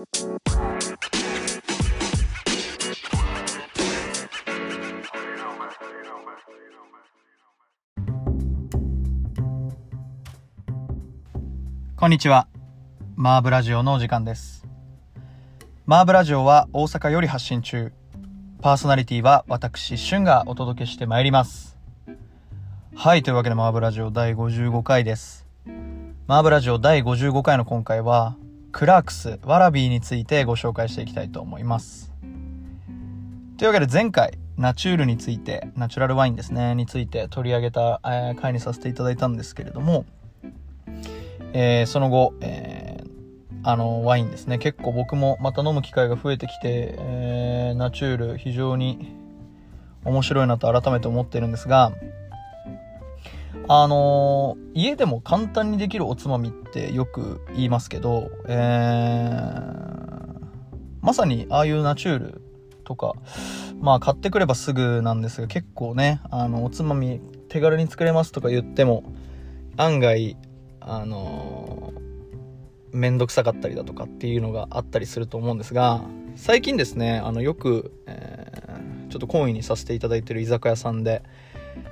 こんにちは。マーブラジオのお時間です。マーブラジオは大阪より発信中。パーソナリティは私、シュンがお届けしてまいります。はい、というわけでマーブラジオ第55回です。マーブラジオ第55回の今回は、クラークス、ワラビーについてご紹介していきたいと思います。というわけで前回、ナチュールについて、ナチュラルワインですね、について取り上げた、えー回にさせていただいたんですけれども、えーその後、えーあのワインですね結構僕もまた飲む機会が増えてきて、えーナチュール非常に面白いなと改めて思ってるんですがあのー家でも簡単にできるおつまみってよく言いますけど、えーまさにああいうナチュールとかまあ買ってくればすぐなんですが結構ねあのおつまみ手軽に作れますとか言っても案外あのー、めんどくさかったりだとかっていうのがあったりすると思うんですが最近ですねあのよく、えーちょっと懇意にさせていただいてる居酒屋さんで、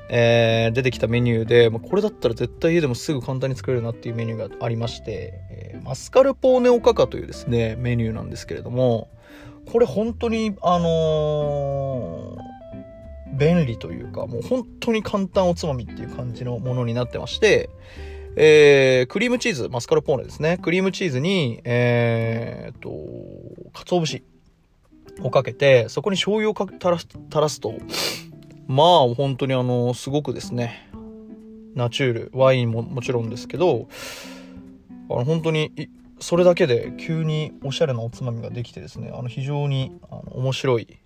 えー出てきたメニューで、まあ、これだったら絶対家でもすぐ簡単に作れるなっていうメニューがありまして、えーマスカルポーネオカカというですねメニューなんですけれどもこれ本当にあのー便利というかもう本当に簡単おつまみっていう感じのものになってましてえークリームチーズ、マスカルポーネですね。クリームチーズに、えーっと、鰹節をかけて、そこに醤油をかけ垂らす垂らすと、まあ、本当にあの、すごくですね、ナチュール、ワインももちろんですけど、あの、本当に、それだけで急におしゃれなおつまみができてですね、あの、非常にあの面白い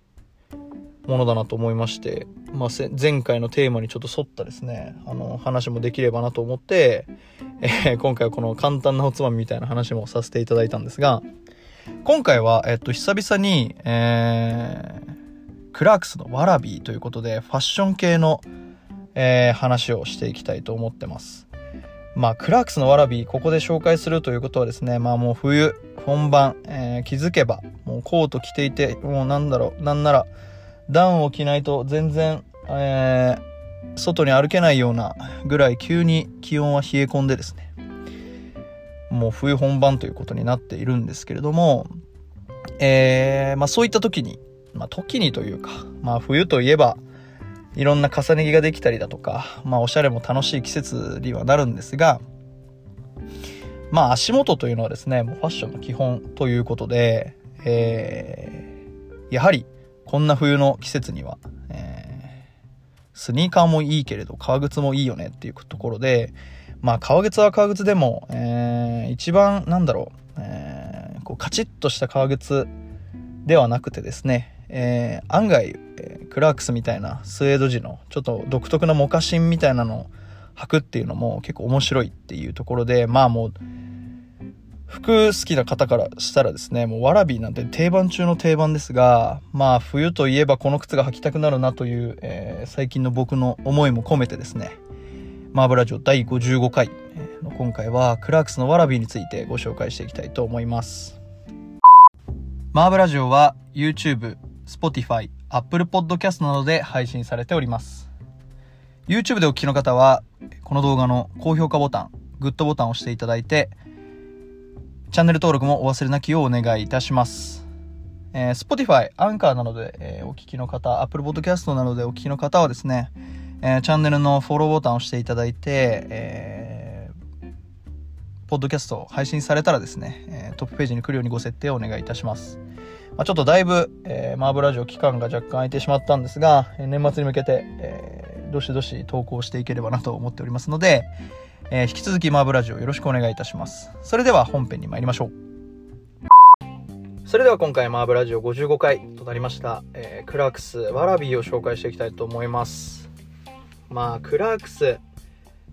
ものだなと思いまして、まあ、前回のテーマにちょっと沿ったですねあの話もできればなと思って、えー今回はこの簡単なおつまみみたいな話もさせていただいたんですが今回は、えっと、久々に、えークラークスのワラビーということでファッション系の、えー話をしていきたいと思ってます。まあクラークスのワラビーここで紹介するということはですねまあもう冬本番、えー気づけばもうコート着ていてもうなんだろうなんならダウンを着ないと全然、えー外に歩けないようなぐらい急に気温は冷え込んでですね。もう冬本番ということになっているんですけれども、えーまあ、そういった時に、まあ、時にというか、まあ、冬といえばいろんな重ね着ができたりだとか、まあ、おしゃれも楽しい季節にはなるんですがまあ足元というのはですねもうファッションの基本ということで、えーやはりこんな冬の季節には、えースニーカーもいいけれど革靴もいいよねっていうところでまあ革靴は革靴でも、えー一番なんだろう,、えーこうカチッとした革靴ではなくてですね、えー案外、えークラークスみたいなスウェード地のちょっと独特なモカシンみたいなのを履くっていうのも結構面白いっていうところでまあもう服好きな方からしたらですねもうワラビーなんて定番中の定番ですがまあ冬といえばこの靴が履きたくなるなという、えー最近の僕の思いも込めてですねマーブラジオ第55回の今回はクラークスのワラビーについてご紹介していきたいと思います。マーブラジオは YouTube、Spotify、Apple Podcast などで配信されております YouTube でお聞きの方はこの動画の高評価ボタングッドボタンを押していただいてチャンネル登録もお忘れなきようお願いいたします。えー Spotify、アンカーなどで、えーお聞きの方、Apple Podcast などでお聞きの方はですね、えーチャンネルのフォローボタンを押していただいて、えーポッドキャスト配信されたらですね、えートップページに来るようにご設定をお願いいたします。まあ、ちょっとだいぶ、えーマーブラジオ期間が若干空いてしまったんですが、年末に向けて、えーどしどし投稿していければなと思っておりますので、えー引き続きマーブラジオよろしくお願いいたします。それでは本編に参りましょう。それでは今回マーブラジオ55回となりました、えクラークスワラビーを紹介していきたいと思います。まあクラークス、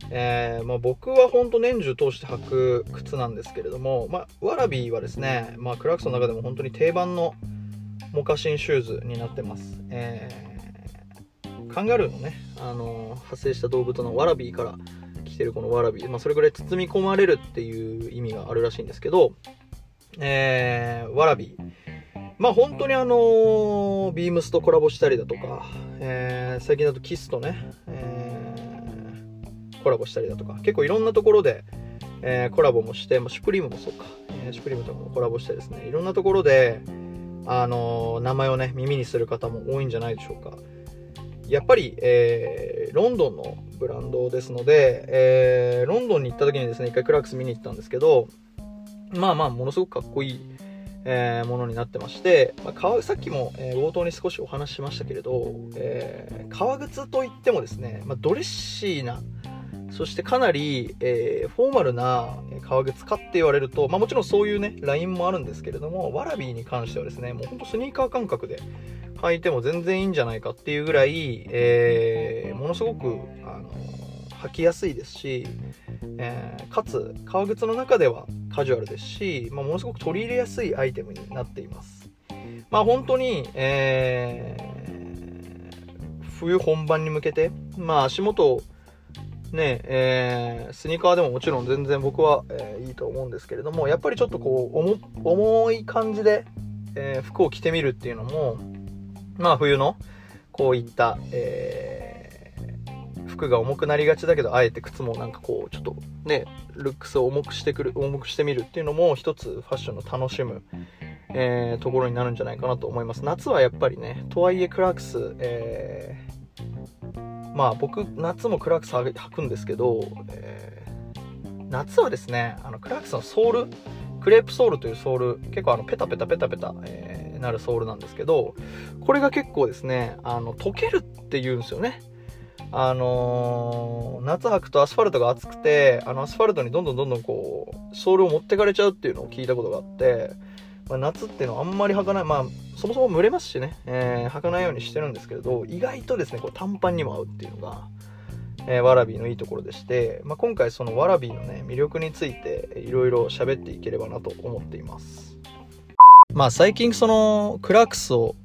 えーまあ、僕は本当年中通して履く靴なんですけれども、まあ、ワラビーはですね、まあ、クラークスの中でも本当に定番のモカシンシューズになってます。えーカンガルーのね、あのー派生した動物のワラビーから来てるこのワラビー、まあ、それぐらい包み込まれるっていう意味があるらしいんですけど、えー、ワラビー。まあ本当にあの、ビームスとコラボしたりだとか、え、最近だとキスとね、え、コラボしたりだとか、結構いろんなところで、えー、コラボもして、まあ、シュプリームもそうか、えー、シュプリームともコラボしてですね、いろんなところで、あのー、名前をね、耳にする方も多いんじゃないでしょうか。やっぱり、えー、ロンドンのブランドですので、えー、ロンドンに行った時にですね、一回クラックス見に行ったんですけど、まあまあ、ものすごくかっこいい、えー、ものになってまして、まあ、さっきも、えー、冒頭に少しお話ししましたけれど、えー、革靴といってもですね、まあ、ドレッシーな、そしてかなり、えー、フォーマルな革靴かって言われると、まあ、もちろんそういうね、ラインもあるんですけれども、ワラビーに関してはですね、もうほんとスニーカー感覚で履いても全然いいんじゃないかっていうぐらい、えー、ものすごく、あの履きやすいですし、えー、かつ、革靴の中ではカジュアルですし、まあ、ものすごく取り入れやすいアイテムになっています。まあ、本当に、えー、冬本番に向けて、まあ、足元ねえー、スニーカーでももちろん全然僕は、えー、いいと思うんですけれども、やっぱりちょっとこう、重い感じで、えー、服を着てみるっていうのも、まあ冬の、こういった、えー、服が重くなりがちだけど、あえて靴もなんかこう、ちょっとね、ルックスを重くしてくる、重くしてみるっていうのも一つファッションの楽しむ、え、ところになるんじゃないかなと思います。夏はやっぱりね、とはいえクラックス、えーまあ僕夏もクラックス履くんですけど、えー、夏はですねあのクラックスのソールクレープソールというソール結構あのペタペタペタペタ、えー、なるソールなんですけどこれが結構ですねあの溶けるって言うんですよね。あのー、夏履くとアスファルトが熱くてあのアスファルトにどんどんどんどんこうソールを持ってかれちゃうっていうのを聞いたことがあってまあ、夏っていうのはあんまり履かない、まあ、そもそも蒸れますしね、えー、履かないようにしてるんですけれど、意外とですね、こう短パンにも合うっていうのが、えー、ワラビーのいいところでして、まあ、今回そのワラビーのね、魅力についていろいろ喋っていければなと思っています。まあ最近そのクラークスを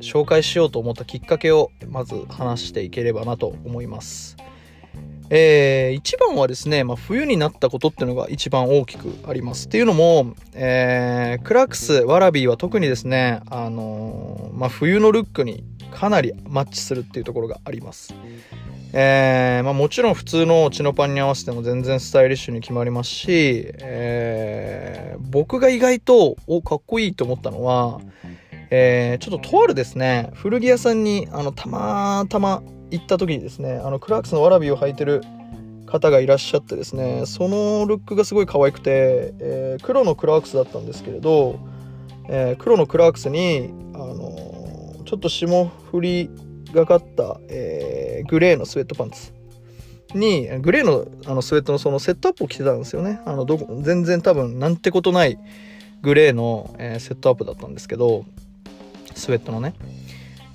紹介しようと思ったきっかけをまず話していければなと思います。えー、一番はですね、まあ、冬になったことっていうのが一番大きくあります。っていうのも、えー、クラークス、ワラビーは特にですね、あのー、まあ、冬のルックにかなりマッチするっていうところがあります。えー、まあ、もちろん普通のチノパンに合わせても全然スタイリッシュに決まりますし、えー、僕が意外と、お、かっこいいと思ったのは、えー、ちょっととあるですね、古着屋さんに、あの、たまたま行った時にですねあのクラークスのわらびを履いてる方がいらっしゃってですねそのルックがすごい可愛くて、えー、黒のクラークスだったんですけれど、えー、黒のクラークスに、あのー、ちょっと霜降りがかった、えグレーのスウェットパンツ。にグレーのあのスウェットのそのセットアップを着てたんですよね。あのど全然多分なんてことないグレーの、えセットアップだったんですけどスウェットのね。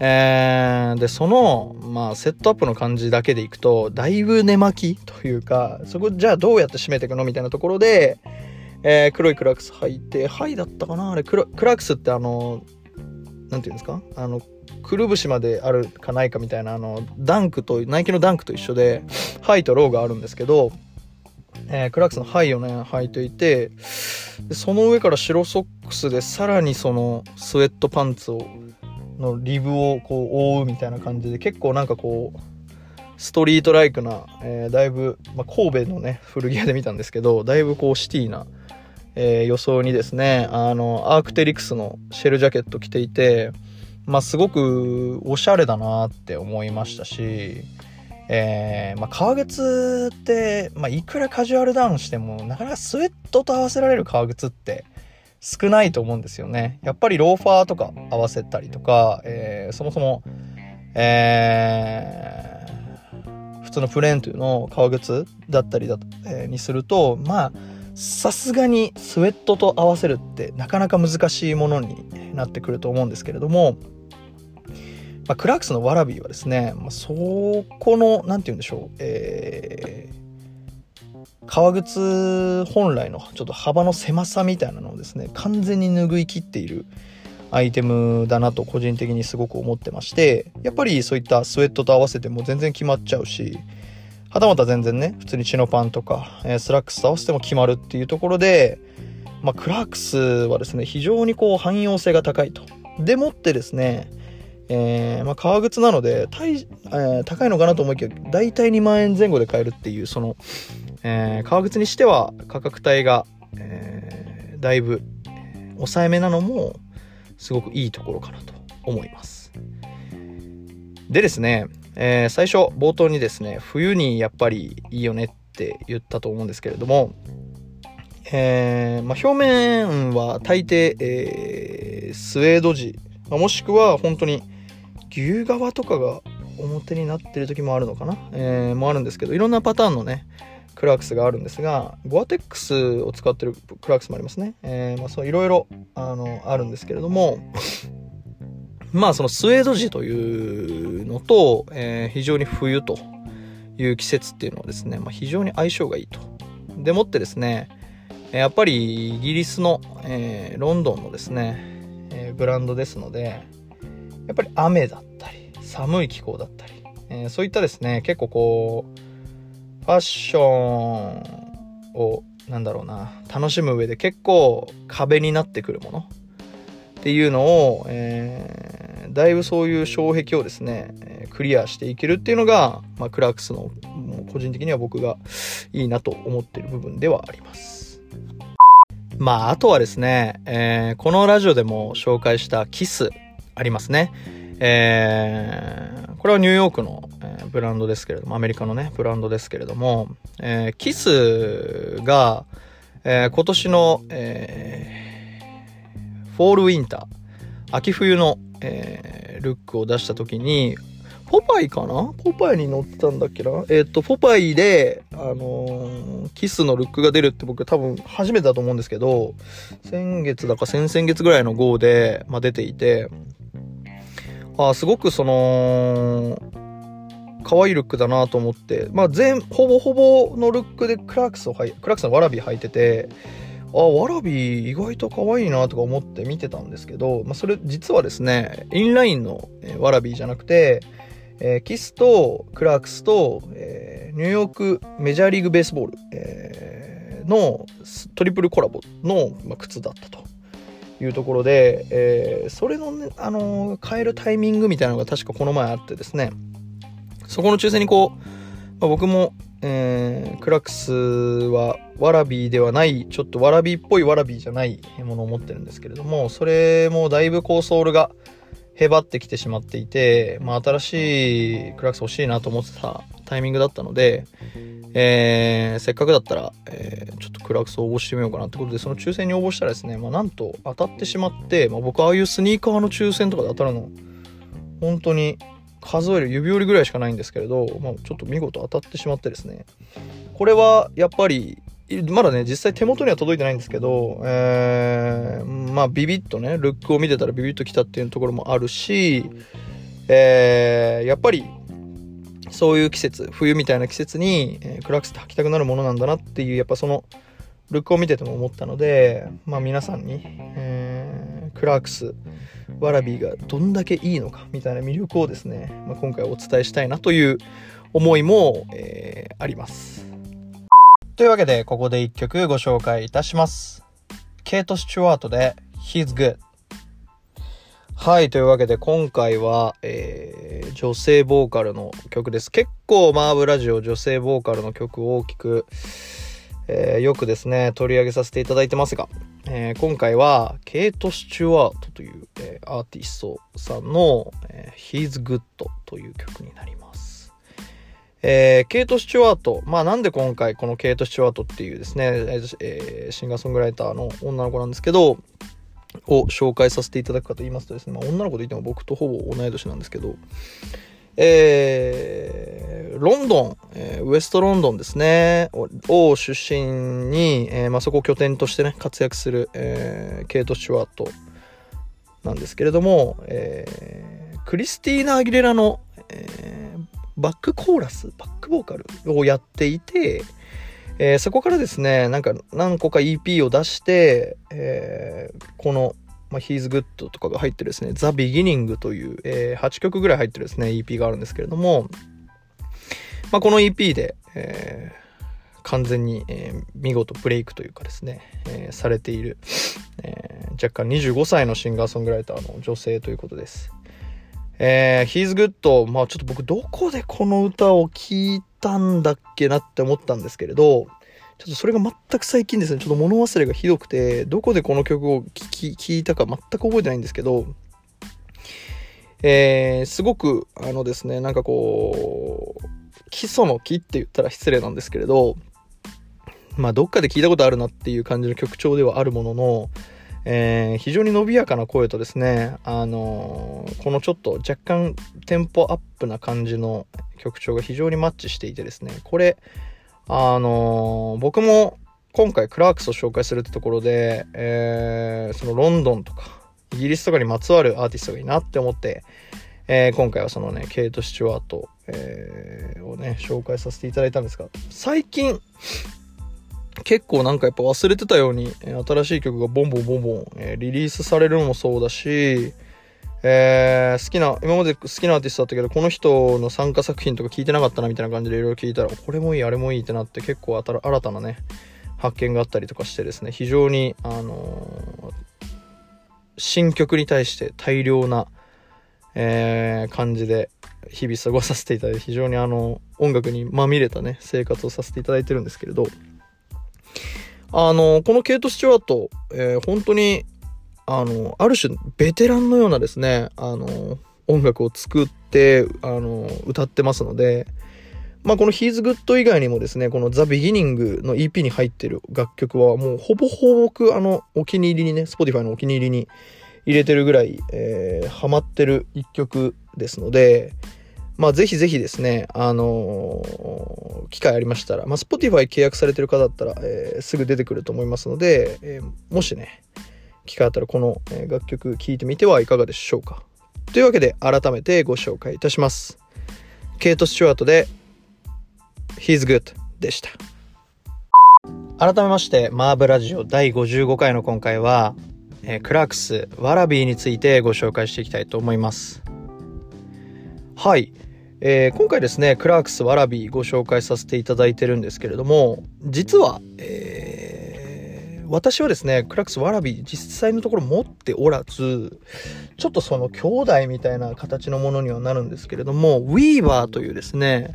えー、で、その、まあ、セットアップの感じだけでいくと、だいぶ寝巻きというか、そこ、じゃあどうやって締めていくのみたいなところで、えー、黒いクラークス履いて、ハイだったかな？あれクラ、クラークスってあの、なんていうんですか？あの、くるぶしまであるかないかみたいな、あの、ダンクと、ナイキのダンクと一緒で、ハイとローがあるんですけど、えー、クラックスのハイをね、履いていて、でその上から白ソックスで、さらにそのスウェットパンツをのリブをこう覆うみたいな感じで結構なんかこうストリートライクな、えー、だいぶ、まあ、神戸のね古着屋で見たんですけどだいぶこうシティな、えー、予想にですねあのアークテリクスのシェルジャケット着ていてまあすごくおしゃれだなって思いましたしえー、まあ、革靴って、ま、いくらカジュアルダウンしても、なかなかスウェットと合わせられる革靴って、少ないと思うんですよね。やっぱりローファーとか合わせたりとか、えー、そもそも、えー、普通のプレーンというのを革靴だったりだ、えー、にすると、まあ、さすがにスウェットと合わせるってなかなか難しいものになってくると思うんですけれども、まあ、クラークスのワラビーはですね、まあ、そこの、なんて言うんでしょう、えー、革靴本来のちょっと幅の狭さみたいなのをですね完全に拭い切っているアイテムだなと個人的にすごく思ってましてやっぱりそういったスウェットと合わせても全然決まっちゃうしはたまた全然ね普通にチノパンとか、スラックスと合わせても決まるっていうところでまあ、クラークスはですね、非常にこう汎用性が高いと。でもってですね、えー、まあ、革靴なので、えー、高いのかなと思いきや、大体2万円前後で買えるっていう、その、えー、革靴にしては価格帯が、えだいぶ、抑えめなのも、すごくいいところかなと思います。でですね、え最初、冒頭にですね、冬にやっぱりいいよねって言ったと思うんですけれども、えー、まあ、表面は大抵、えー、スウェード地、まあ、もしくは本当に牛革とかが表になってる時もあるのかな、えー、もあるんですけどいろんなパターンのねクラークスがあるんですがゴアテックスを使ってるクラークスもありますね、えー、まあ、そういろいろあのあるんですけれどもまあそのスウェード地というのと、えー、非常に冬という季節っていうのはですね、まあ、非常に相性がいいと。でもってですねやっぱりイギリスの、えー、ロンドンのですね、えー、ブランドですので、やっぱり雨だったり、寒い気候だったり、えー、そういったですね、結構こう、ァッションを、なんだろうな、楽しむ上で結構壁になってくるものっていうのを、えー、だいぶそういう障壁をですね、クリアしていけるっていうのが、まあ、クラークスの個人的には僕がいいなと思ってる部分ではあります。まあ、あとはですね、えー、このラジオでも紹介したキスありますね。えー、これはニューヨークの、ー、ブランドですけれども、アメリカのね、ブランドですけれども、えー、キスが、えー、今年の、えー、フォールウィンター、秋冬の、えー、ルックを出した時に、ポパイかな？ポパイに乗ってたんだっけな？えっ、と、ポパイで、あのー、キスのルックが出るって僕多分初めてだと思うんですけど、先月だか先々月ぐらいの号で、まあ、出ていて、あすごくその、可愛いルックだなと思って、まあ全、ほぼほぼのルックでクラークスを履い、クラークスのワラビ履いてて、あ、ワラビ意外と可愛いなとか思って見てたんですけど、まあそれ実はですね、インラインのワラビーじゃなくて、えー、 KITHとクラークスと、えー、ニューヨークメジャーリーグベースボール、えー、のトリプルコラボの、まあ、靴だったと。いうところで、えー、それのね、あのー、買えるタイミングみたいなのが確かこの前あってですね、そこの抽選にこう、まあ、僕も、えー、クラークスはワラビーではない、ちょっとワラビーっぽいワラビーじゃないものを持ってるんですけれども、それもだいぶこうソールが、へばってきてしまっていて、まあ、新しいクラックス欲しいなと思ってたタイミングだったので、えー、せっかくだったら、えー、ちょっとクラックス応募してみようかなってことで、その抽選に応募したらですね、まあ、なんと当たってしまって、まあ、僕ああいうスニーカーの抽選とかで当たるの、本当に数える指折りぐらいしかないんですけれど、まあ、ちょっと見事当たってしまってですね、これはやっぱりまだね、実際手元には届いてないんですけど、えー、まあビビッとね、ルックを見てたらビビッと来たっていうところもあるし、えー、やっぱり、そういう季節、冬みたいな季節に、えー、クラークスって履きたくなるものなんだなっていう、やっぱその、ルックを見てても思ったので、まあ皆さんに、えー、クラークス、ワラビーがどんだけいいのかみたいな魅力をですね、まあ、今回お伝えしたいなという思いも、えー、あります。というわけで、ここで一曲ご紹介いたします。ケイト・スチュワートで He's Good。はい、というわけで今回は、えー、女性ボーカルの曲です。結構マーブラジオ女性ボーカルの曲を大きく、えー、よくですね、取り上げさせていただいてますが、えー、今回はケイト・スチュワートという、えー、アーティストさんの、えー、He's Good という曲になります。えー、ケイト・スチュワート。まあなんで今回このケイト・スチュワートっていうですね、えー、シンガーソングライターの女の子なんですけど、を紹介させていただくかと言いますとですね、まあ、女の子と言っても僕とほぼ同い年なんですけど、えー、ロンドン、えー、ウエストロンドンですね、を出身に、えーまあ、そこを拠点としてね、活躍する、え、ケイト・スチュワートなんですけれども、え、クリスティーナ・アギレラの、えバックコーラス、バックボーカルをやっていて、え、そこからですね、なんか何個か EP を出して、え、この、まあ、He's Good とかが入ってですね、The Beginning という、えー、8曲ぐらい入ってるですね、EP があるんですけれども、まあ、この EP で、えー、完全に、えー、見事ブレイクというかですね、えー、されている、えー、若干25歳のシンガーソングライターの女性ということです。えー、He's Good まあちょっと僕どこでこの歌を聴いたんだっけなって思ったんですけれど、ちょっとそれが全く最近ですね、ちょっと物忘れがひどくて、どこでこの曲を聴いたか全く覚えてないんですけど、えー、すごく、あのですね、なんかこう、基礎の木って言ったら失礼なんですけれど、まあ、どっかで聞いたことあるなっていう感じの曲調ではあるものの、えー、非常に伸びやかな声とですね、あのー、このちょっと若干テンポアップな感じの曲調が非常にマッチしていてですね、これ、あのー、僕も今回クラークスを紹介するってところで、えそのロンドンとか、イギリスとかにまつわるアーティストがいいなって思って、えー、今回はそのね、ケイト・スチュワート、えー、をね、紹介させていただいたんですが、最近、結構なんかやっぱ忘れてたように、新しい曲がボンボンボンボン、え、リリースされるのもそうだし、えー、好きな、今まで好きなアーティストだったけど、この人の参加作品とか聞いてなかったなみたいな感じでいろいろ聞いたら、これもいい、あれもいいってなって結構新たなね、発見があったりとかしてですね、非常に、あの新曲に対して大量な、えー、感じで日々過ごさせていただいて非常にあの音楽にまみれたね生活をさせていただいてるんですけれどあのこのケイト・スチュワート、えー、本当にあのある種ベテランのようなですねあの音楽を作ってあの歌ってますのでまあこの He's Good 以外にもですね、この The Beginning の EP に入ってる楽曲はもうほぼほぼ僕あのお気に入りにね、Spotify のお気に入りに入れてるぐらい、えー、ハマってる一曲ですので、まあぜひぜひですね、あのー、機会ありましたら、まあ Spotify 契約されてる方だったら、えー、すぐ出てくると思いますので、えー、もしね、機会あったらこの、え楽曲聴いてみてはいかがでしょうか。というわけで改めてご紹介いたします。ケイト・スチュワートで He's Good でした。改めまして、マーブラジオ第55回の今回は、えー、クラークス、ワラビーについてご紹介していきたいと思います。はい。えー、今回ですね、クラークス、ワラビーご紹介させていただいてるんですけれども、実は、えー、私はですね、クラークス、ワラビー実際のところ持っておらず、ちょっとその兄弟みたいな形のものにはなるんですけれども、ウィーバーというですね、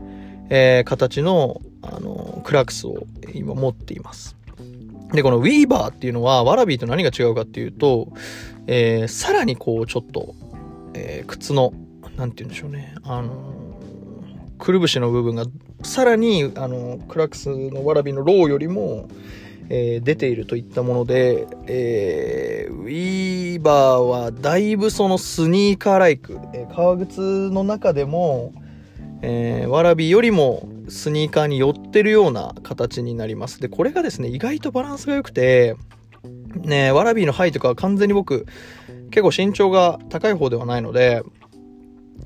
えー、形の、あの、クラークスを今持っています。で、このウィーバーっていうのは、ワラビーと何が違うかっていうと、えー、さらにこう、ちょっと、えー、靴の、なんて言うんでしょうね、あの、くるぶしの部分が、さらに、あのクラックスのワラビーのローよりも、えー、出ているといったもので、えー、ウィーバーはだいぶそのスニーカーライク、えー、革靴の中でも、えー、わらびよりもスニーカーに寄ってるような形になります。で、これがですね、意外とバランスが良くて、ね、わらびの範囲とかは完全に僕、結構身長が高い方ではないので、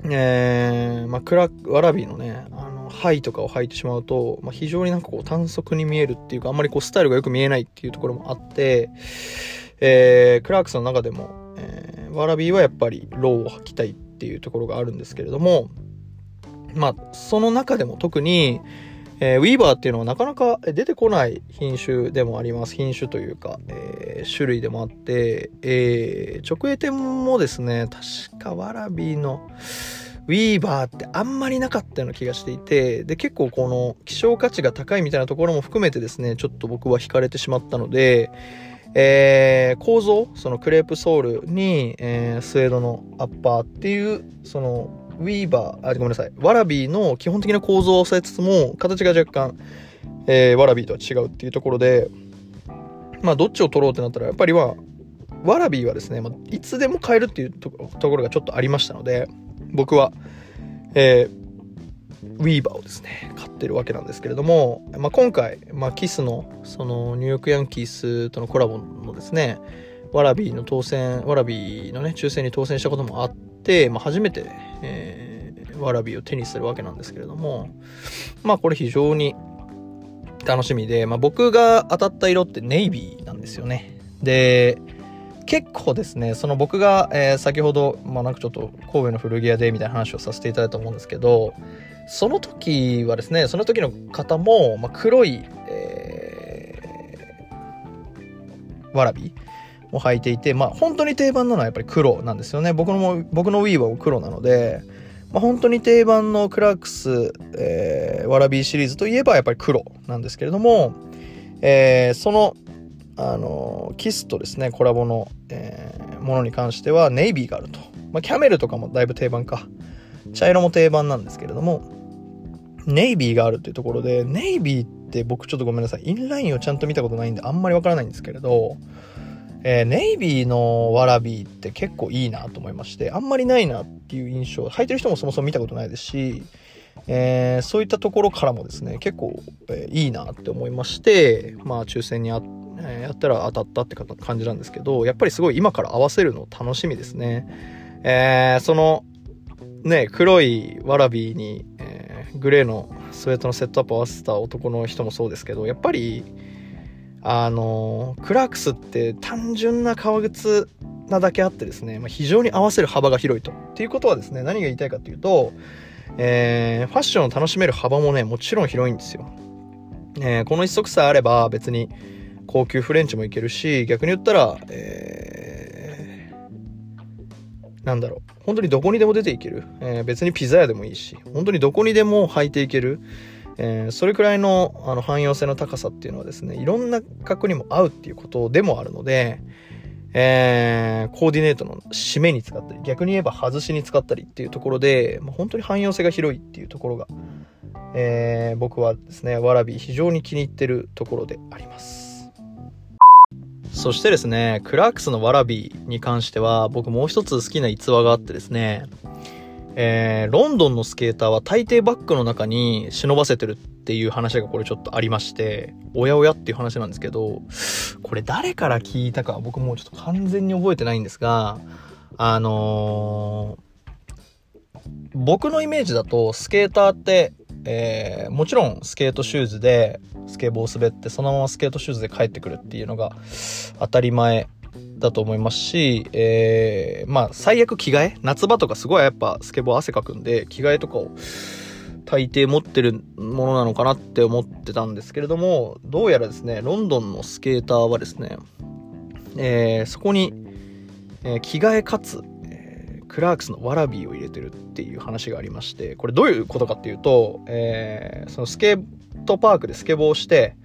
えー、まあ、クラわらびのね、あの、ハイとかを履いてしまうと、まあ、非常になんかこう短足に見えるっていうか、あんまりこうスタイルがよく見えないっていうところもあって、えー、クラークスの中でも、えー、わらびはやっぱりローを履きたいっていうところがあるんですけれども、まあ、その中でも特に、えー、ウィーバーっていうのはなかなか出てこない品種でもあります。品種というか、えー、種類でもあって、えー、直営店もですね、確かワラビーのウィーバーってあんまりなかったような気がしていて、で、結構この希少価値が高いみたいなところも含めてですね、ちょっと僕は惹かれてしまったので、えー、構造、そのクレープソールに、えー、スウェードのアッパーっていう、そのウィーバー、あ、ごめんなさい。ワラビーの基本的な構造を抑えつつも、形が若干、えー、ワラビーとは違うっていうところで、まあ、どっちを取ろうってなったら、やっぱりは、ワラビーはですね、まあ、いつでも買えるっていうところがちょっとありましたので、僕は、えー、ウィーバーをですね、買ってるわけなんですけれども、まあ、今回、まあ、 KITHの、その、ニューヨークヤンキースとのコラボのですね、ワラビーの当選、ワラビーのね、抽選に当選したこともあって、まあ、初めて、えー、ワラビーを手にするわけなんですけれども、まあこれ非常に楽しみで、まあ僕が当たった色ってネイビーなんですよね。で、結構ですねその僕が、えー、先ほど、まあ、なんかちょっと神戸の古着屋でみたいな話をさせていただいたと思うんですけどその時はですねその時の方も、まあ、黒い、えー、わらびを履いていて、まあ、本当に定番なのはやっぱり黒なんですよね。僕の僕の Wii は黒なので、まあ、本当に定番のクラックス、えー、わらびシリーズといえばやっぱり黒なんですけれども、えー、そのあのキスとですね、コラボの、えー、ものに関してはネイビーがあると。まあ、キャメルとかもだいぶ定番か。茶色も定番なんですけれども、ネイビーがあるっていうところで、ネイビーって僕ちょっとごめんなさい。インラインをちゃんと見たことないんであんまりわからないんですけれど、えー、ネイビーのワラビーって結構いいなと思いまして、あんまりないなっていう印象、履いてる人もそもそも見たことないですし、えー、そういったところからもですね、結構、えー、いいなって思いまして、まあ抽選にあ、えー、やったら当たったって感じなんですけど、やっぱりすごい今から合わせるの楽しみですね。えその、ね、黒いワラビーに、えグレーのスウェットのセットアップを合わせた男の人もそうですけど、やっぱり、あのクラークスって単純な革靴なだけあってですね、まあ、非常に合わせる幅が広いと。っていうことはですね、何が言いたいかっていうと、えー、ファッションを楽しめる幅もね、もちろん広いんですよ。えー、この一足さえあれば別に高級フレンチもいけるし、逆に言ったら、えー、なんだろう、本当にどこにでも出ていける。えー、別にピザ屋でもいいし、本当にどこにでも履いていける。えー、それくらいのあの汎用性の高さっていうのはですねいろんな格にも合うっていうことでもあるので、えー、コーディネートの締めに使ったり逆に言えば外しに使ったりっていうところで、まあ、本当に汎用性が広いっていうところが、えー、僕はですねわらび非常に気に入ってるところであります。そしてですねクラークスのわらびに関しては僕もう一つ好きな逸話があってですねえー、ロンドンのスケーターは大抵バッグの中に忍ばせてるっっていう話がこれちょっとありまして、おやおやっていう話なんですけど、これ誰から聞いたか僕もうちょっと完全に覚えてないんですが、あのー、僕のイメージだとスケーターって、えー、もちろんスケートシューズでスケボー滑ってそのままスケートシューズで帰ってくるっていうのが当たり前だと思いますし、えー、まあ、最悪着替え夏場とかすごいやっぱスケボー汗かくんで、着替えとかを大抵持ってるものなのかなって思ってたんですけれども、どうやらですね、ロンドンのスケーターはですね、えー、そこに、えー、着替えかつ、えー、クラークスのワラビーを入れてるっていう話がありまして、これどういうことかっていうと、えー、そのスケートパークでスケボーして、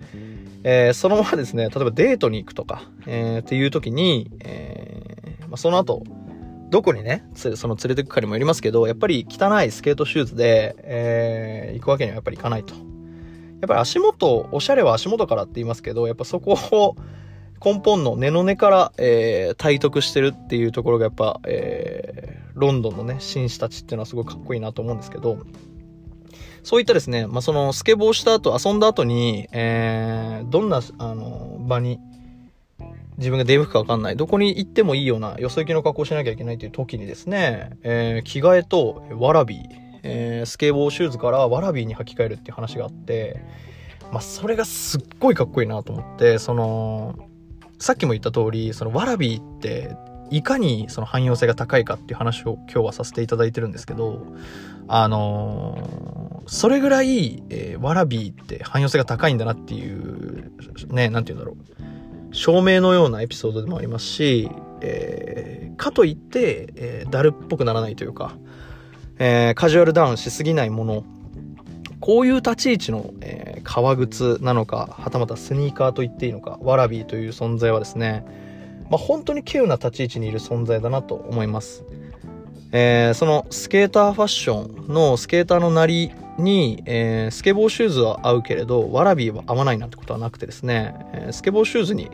えー、そのままですね、例えばデートに行くとか、えー、っていう時に、えー、まあ、その後、どこにね、その連れてくかにもよりますけど、やっぱり汚いスケートシューズで、えー、行くわけにはやっぱりいかないと。やっぱり足元、おしゃれは足元からって言いますけど、やっぱそこを根本の根の根から、えー、体得してるっていうところがやっぱ、えー、ロンドンのね、紳士たちっていうのはすごいかっこいいなと思うんですけど、そういったですね、まあ、そのスケボーした後、遊んだ後に、えー、どんな、あの、場に、自分が出向くかわかんない。どこに行ってもいいような、よそ行きの格好しなきゃいけないという時にですね、えー、着替えと、わらび、えー、スケボーシューズからわらびに履き替えるっていう話があって、まあ、それがすっごいかっこいいなと思って、その、さっきも言った通り、そのわらびって、いかにその汎用性が高いかっていう話を今日はさせていただいてるんですけど、あのー、それぐらい、えー、わらびって汎用性が高いんだなっていう、ね、なんて言うんだろう。証明のようなエピソードでもありますし、えー、かといって、えー、だるっぽくならないというか、えー、カジュアルダウンしすぎないもの、こういう立ち位置の、えー、革靴なのか、はたまたスニーカーと言っていいのか、ワラビーという存在はですね、まあ、本当に稀有な立ち位置にいる存在だなと思います。えー、そのスケーターファッションのスケーターのなりに、えー、スケボーシューズは合うけれど、ワラビーは合わないなんてことはなくてですね、えー、スケボーシューズに、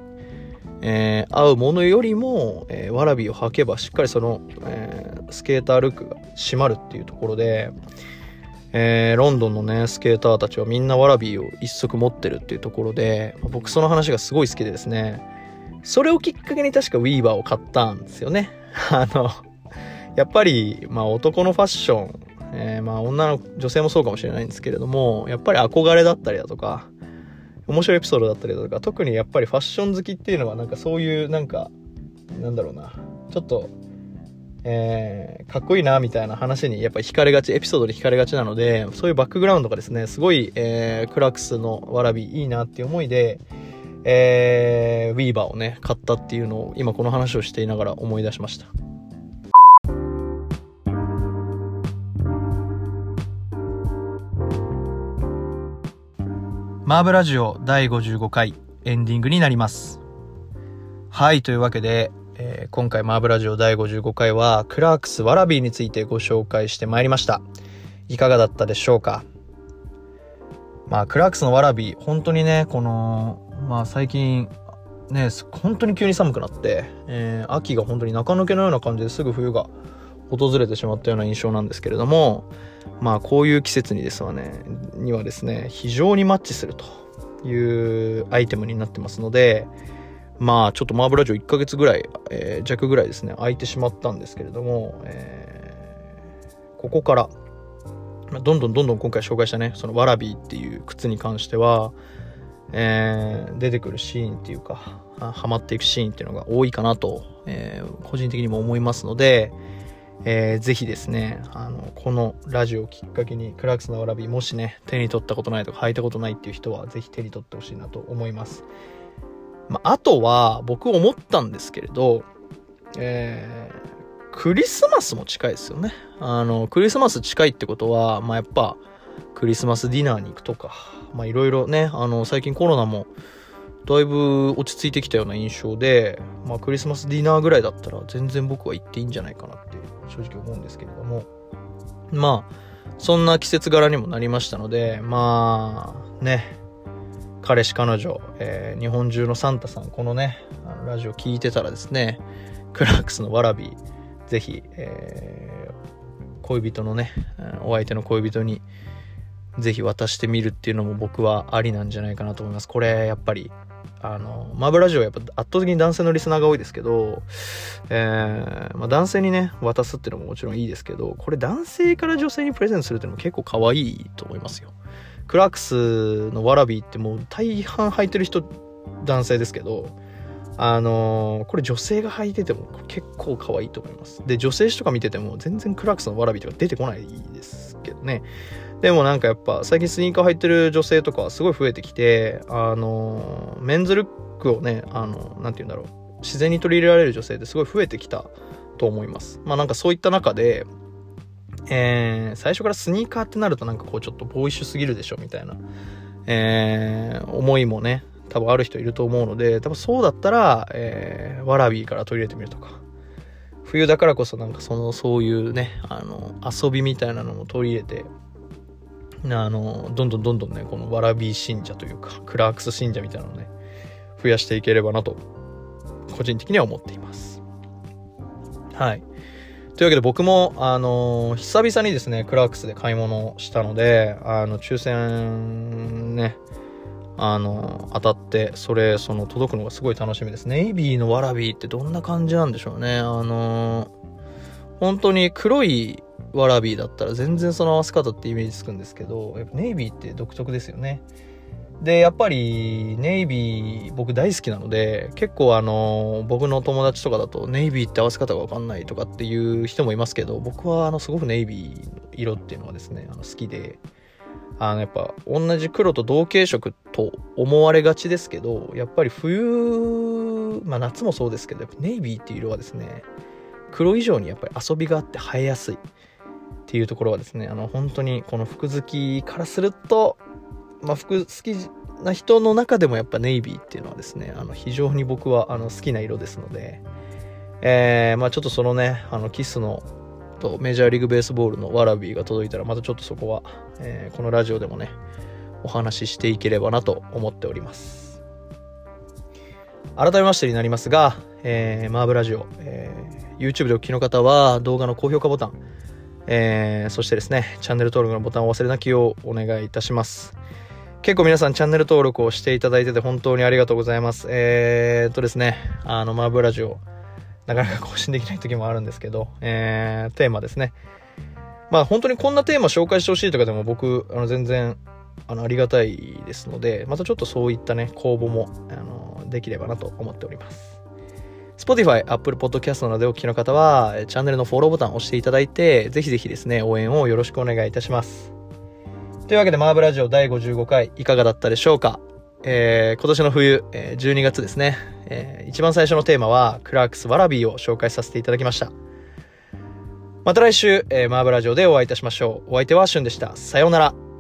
えー、合うものよりも、えー、ワラビーを履けばしっかりその、えー、スケータールックが締まるっていうところで、えー、ロンドンのね、スケーターたちはみんなワラビーを一足持ってるっていうところで、僕その話がすごい好きでですね、それをきっかけに確かウィーバーを買ったんですよね。あの、やっぱり、まあ男のファッション、えー、まあ女の女性もそうかもしれないんですけれども、やっぱり憧れだったりだとか、面白いエピソードだったりだとか、特にやっぱりファッション好きっていうのはなんかそういうなんか、なんだろうな、ちょっと、えー、かっこいいなみたいな話にやっぱ惹かれがち、エピソードで惹かれがちなので、そういうバックグラウンドがですね、すごい、えー、クラックスのわらびいいなっていう思いで、えー、ウィーバーをね、買ったっていうのを今この話をしていながら思い出しました。マーブラジオ第55回エンディングになります。はい、というわけで、えー、今回マーブラジオ第55回はクラークスワラビーについてご紹介してまいりました。いかがだったでしょうか？まあ、クラークスのワラビー、本当にね、この、まあ最近、ね、本当に急に寒くなって、えー、秋が本当に中抜けのような感じですぐ冬が訪れてしまったような印象なんですけれども、まあこういう季節にですわね、にはですね、非常にマッチするというアイテムになってますので、まあちょっとマーブラジオ1ヶ月ぐらい、えー、弱ぐらいですね、空いてしまったんですけれども、えー、ここから、どんどんどんどん今回紹介したね、そのワラビーっていう靴に関しては、えー、出てくるシーンっていうか、ハマっていくシーンっていうのが多いかなと、えー、個人的にも思いますので、えー、ぜひですね、あの、このラジオをきっかけに、クラークスのワラビー、もしね、手に取ったことないとか、履いたことないっていう人は、ぜひ手に取ってほしいなと思います。まあ、とは、僕思ったんですけれど、えー、クリスマスも近いですよね。あの、クリスマス近いってことは、まあ、やっぱ、クリスマスディナーに行くとか、まあ、いろいろね、あの、最近コロナも、だいぶ落ち着いてきたような印象で、まあ、クリスマスディナーぐらいだったら、全然僕は行っていいんじゃないかなって正直思うんですけれども、まあ、そんな季節柄にもなりましたので、まあ、ね、彼氏彼女、えー、日本中のサンタさん、このね、あのラジオ聞いてたらですね、クラークスのわらび、ぜひ、えー、恋人のね、お相手の恋人に、ぜひ渡してみるっていうのも僕はありなんじゃないかなと思います。これ、やっぱり、あの、マブラジオはやっぱ圧倒的に男性のリスナーが多いですけど、えー、まあ、男性にね、渡すっていうのももちろんいいですけど、これ男性から女性にプレゼントするっていうのも結構可愛いと思いますよ。クラックスのワラビーってもう大半履いてる人男性ですけど、あのー、これ女性が履いてても結構可愛いと思います。で、女性誌とか見てても全然クラックスのわらびとか出てこないですけどね。でもなんかやっぱ最近スニーカー履いてる女性とかすごい増えてきて、あの、メンズルックをね、あのー、なんて言うんだろう。自然に取り入れられる女性ってすごい増えてきたと思います。まあなんかそういった中で、えー、最初からスニーカーってなるとなんかこうちょっとボーイッシュすぎるでしょみたいな、えー、思いもね、多分ある人いると思うので、多分そうだったら、えー、ワラビーから取り入れてみるとか。冬だからこそなんかその、そういうね、あの、遊びみたいなのも取り入れて、あの、どんどんどんどんね、このワラビー信者というか、クラークス信者みたいなのをね、増やしていければなと、個人的には思っています。はい。というわけで僕も、あの久々にですね、クラークスで買い物したので、あの、抽選ね、あの、当たって、それ、その、届くのがすごい楽しみです。ネイビーのワラビーってどんな感じなんでしょうね。あの、本当に黒いワラビーだったら全然その合わせ方ってイメージつくんですけど、やっぱネイビーって独特ですよね。で、やっぱり、ネイビー僕大好きなので、結構あの、僕の友達とかだと、ネイビーって合わせ方がわかんないとかっていう人もいますけど、僕はあの、すごくネイビーの色っていうのはですね、あの好きで、あのやっぱ同じ黒と同系色と思われがちですけどやっぱり冬まあ夏もそうですけどやっぱネイビーっていう色はですね黒以上にやっぱり遊びがあって映えやすいっていうところはですねあの本当にこの服好きからするとまあ服好きな人の中でもやっぱネイビーっていうのはですねあの非常に僕はあの好きな色ですのでえー、まあちょっとそのねあのキスのとメジャーリーグベースボールのワラビーが届いたらまたちょっとそこは、えー、このラジオでもねお話ししていければなと思っております。改めましてになりますが、えー、マーブラジオ、えー、YouTube でお聞きの方は動画の高評価ボタン、えー、そしてですねチャンネル登録のボタンを忘れなきようお願いいたします結構皆さんチャンネル登録をしていただいてて本当にありがとうございます。えー、っとですね、あの、マーブラジオ、なかなか 更新できない時もあるんですけど、えー、テーマですね。まあ本当にこんなテーマ紹介してほしいとかでも僕、あの全然、あの、ありがたいですので、またちょっとそういったね、公募も、あの、できればなと思っております。Spotify、Apple Podcast などでお聞きの方は、チャンネルのフォローボタンを押していただいて、ぜひぜひですね、応援をよろしくお願いいたします。というわけで、マーブラジオ第55回、いかがだったでしょうか？えー、今年の冬、えー、12月ですね、えー、一番最初のテーマは、クラークス・ワラビーを紹介させていただきました。また来週、えー、マーブラジオでお会いいたしましょう。お相手はシュンでした。さようなら。